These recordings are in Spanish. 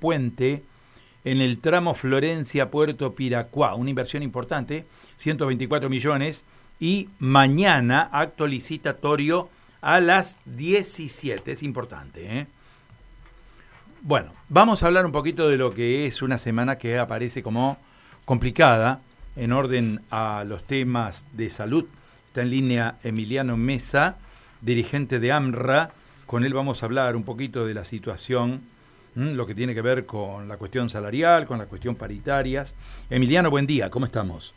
puente en el tramo Florencia-Puerto Piracuá, una inversión importante, 124 millones, y mañana acto licitatorio a las 17, es importante. ¿eh? Bueno, vamos a hablar un poquito de lo que es una semana que aparece como complicada en orden a los temas de salud. Está en línea Emiliano Mesa, dirigente de AMRA. Con él vamos a hablar un poquito de la situación, lo que tiene que ver con la cuestión salarial, con la cuestión paritarias. Emiliano, buen día, ¿cómo estamos?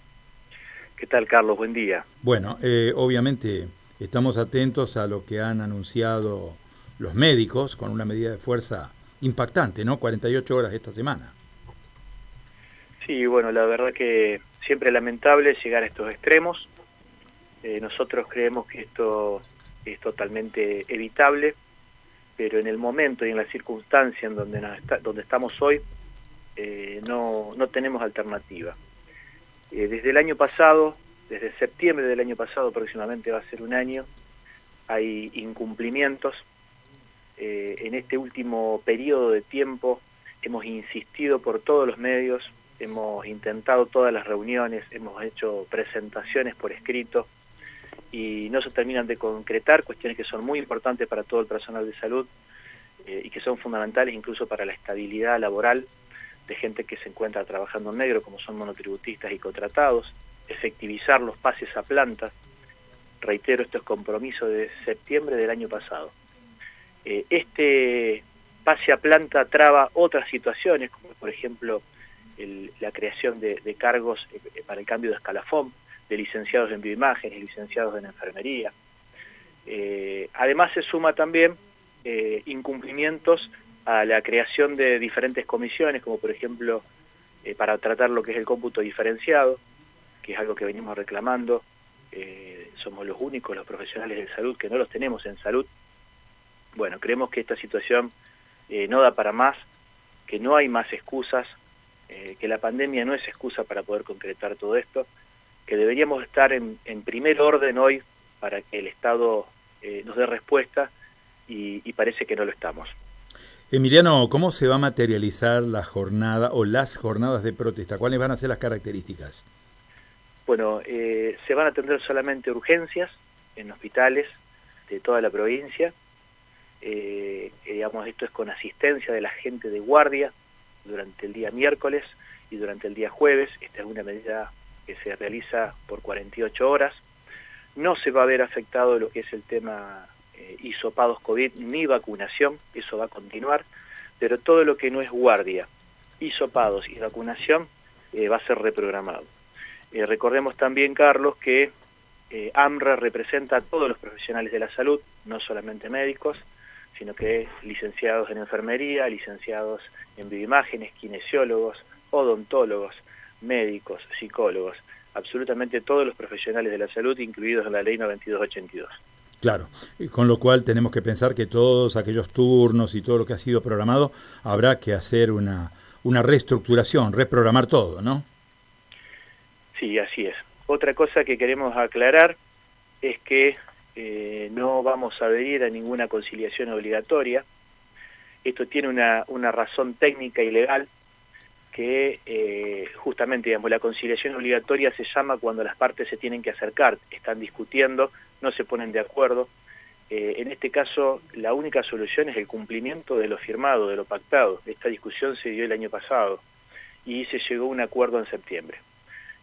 ¿Qué tal, Carlos? Buen día. Bueno, eh, obviamente estamos atentos a lo que han anunciado los médicos con una medida de fuerza impactante, ¿no? 48 horas esta semana. Sí, bueno, la verdad que siempre lamentable llegar a estos extremos. Eh, nosotros creemos que esto es totalmente evitable, pero en el momento y en la circunstancia en donde, donde estamos hoy, eh, no, no tenemos alternativa. Eh, desde el año pasado, desde septiembre del año pasado aproximadamente va a ser un año, hay incumplimientos. en este último periodo de tiempo hemos insistido por todos los medios hemos intentado todas las reuniones, hemos hecho presentaciones por escrito y no se terminan de concretar cuestiones que son muy importantes para todo el personal de salud eh, y que son fundamentales incluso para la estabilidad laboral de gente que se encuentra trabajando en negro, como son monotributistas y contratados, efectivizar los pases a planta. Reitero, esto es compromiso de septiembre del año pasado. Eh, este pase a planta traba otras situaciones, como por ejemplo la creación de, cargos eh, para el cambio de escalafón de licenciados en bioimágenes, licenciados en enfermería. Eh, además se suma también eh, incumplimientos a la creación de diferentes comisiones, como por ejemplo para tratar lo que es el cómputo diferenciado, que es algo que venimos reclamando. somos los únicos, los profesionales de salud, que no los tenemos en salud. Bueno, creemos que esta situación no da para más, que no hay más excusas, eh, que la pandemia no es excusa para poder concretar todo esto, que deberíamos estar en, primer orden hoy para que el Estado eh, nos dé respuesta y, parece que no lo estamos. Emiliano, ¿cómo se va a materializar la jornada o las jornadas de protesta? ¿Cuáles van a ser las características? Bueno, eh, se van a atender solamente urgencias en hospitales de toda la provincia. digamos, esto es con asistencia de la gente de guardia, durante el día miércoles y durante el día jueves. Esta es una medida que se realiza por 48 horas. No se va a ver afectado lo que es el tema eh, hisopados COVID ni vacunación, eso va a continuar, pero todo lo que no es guardia, hisopados y vacunación eh, va a ser reprogramado. Eh, recordemos también, Carlos, que AMRA representa a todos los profesionales de la salud, no solamente médicos, sino que licenciados en enfermería, licenciados en bioimágenes, kinesiólogos, odontólogos, médicos, psicólogos, absolutamente todos los profesionales de la salud incluidos en la ley 9282. Claro, con lo cual tenemos que pensar que todos aquellos turnos y todo lo que ha sido programado habrá que hacer una, una reestructuración, reprogramar todo, ¿no? Sí, así es. Otra cosa que queremos aclarar es que eh, no vamos a adherir a ninguna conciliación obligatoria. Esto tiene una, una razón técnica y legal que eh, justamente digamos, la conciliación obligatoria se llama cuando las partes se tienen que acercar, están discutiendo, no se ponen de acuerdo. Eh, en este caso, la única solución es el cumplimiento de lo firmado, de lo pactado. Esta discusión se dio el año pasado y se llegó a un acuerdo en septiembre.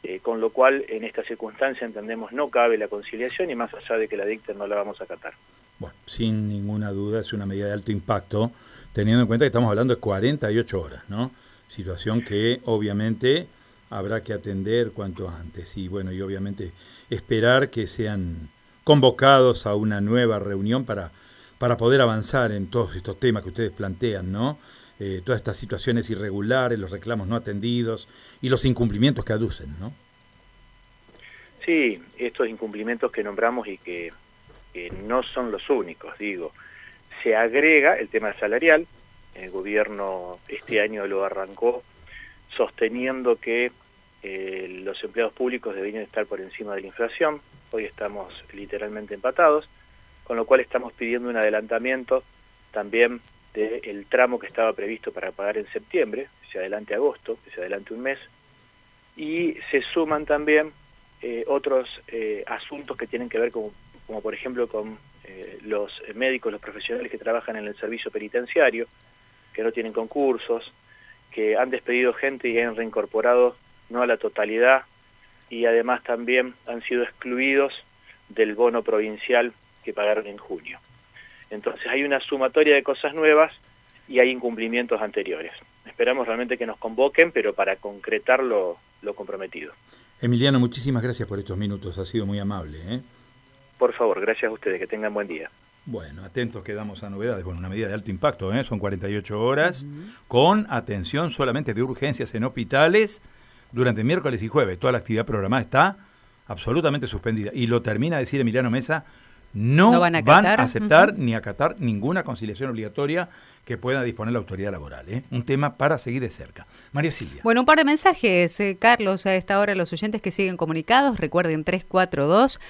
Eh, con lo cual en esta circunstancia entendemos no cabe la conciliación y más allá de que la dicten no la vamos a acatar. Bueno, sin ninguna duda es una medida de alto impacto, teniendo en cuenta que estamos hablando de 48 horas, ¿no? Situación que obviamente habrá que atender cuanto antes y bueno, y obviamente esperar que sean convocados a una nueva reunión para, para poder avanzar en todos estos temas que ustedes plantean, ¿no? Eh, todas estas situaciones irregulares, los reclamos no atendidos y los incumplimientos que aducen, ¿no? Sí, estos incumplimientos que nombramos y que, no son los únicos, digo. Se agrega el tema salarial, el gobierno este año lo arrancó sosteniendo que eh, los empleados públicos deberían estar por encima de la inflación, hoy estamos literalmente empatados, con lo cual estamos pidiendo un adelantamiento también del tramo que estaba previsto para pagar en septiembre, se adelante agosto, que se adelante un mes, y se suman también eh, otros eh, asuntos que tienen que ver con, como por ejemplo con los médicos, los profesionales que trabajan en el servicio penitenciario, que no tienen concursos, que han despedido gente y han reincorporado no a la totalidad y además también han sido excluidos del bono provincial que pagaron en junio. Entonces hay una sumatoria de cosas nuevas y hay incumplimientos anteriores. Esperamos realmente que nos convoquen, pero para concretar lo, comprometido. Emiliano, muchísimas gracias por estos minutos, ha sido muy amable. ¿eh? Por favor, gracias a ustedes, que tengan buen día. Bueno, atentos quedamos a novedades. Bueno, una medida de alto impacto, ¿eh? son 48 horas, con atención solamente de urgencias en hospitales durante miércoles y jueves. Toda la actividad programada está absolutamente suspendida. Y lo termina de decir Emiliano Mesa, no, van, a aceptar ni acatar ninguna conciliación obligatoria que pueda disponer la autoridad laboral. ¿eh? Un tema para seguir de cerca. María Silvia. Bueno, un par de mensajes, eh, Carlos, a esta hora los oyentes que siguen comunicados. Recuerden 342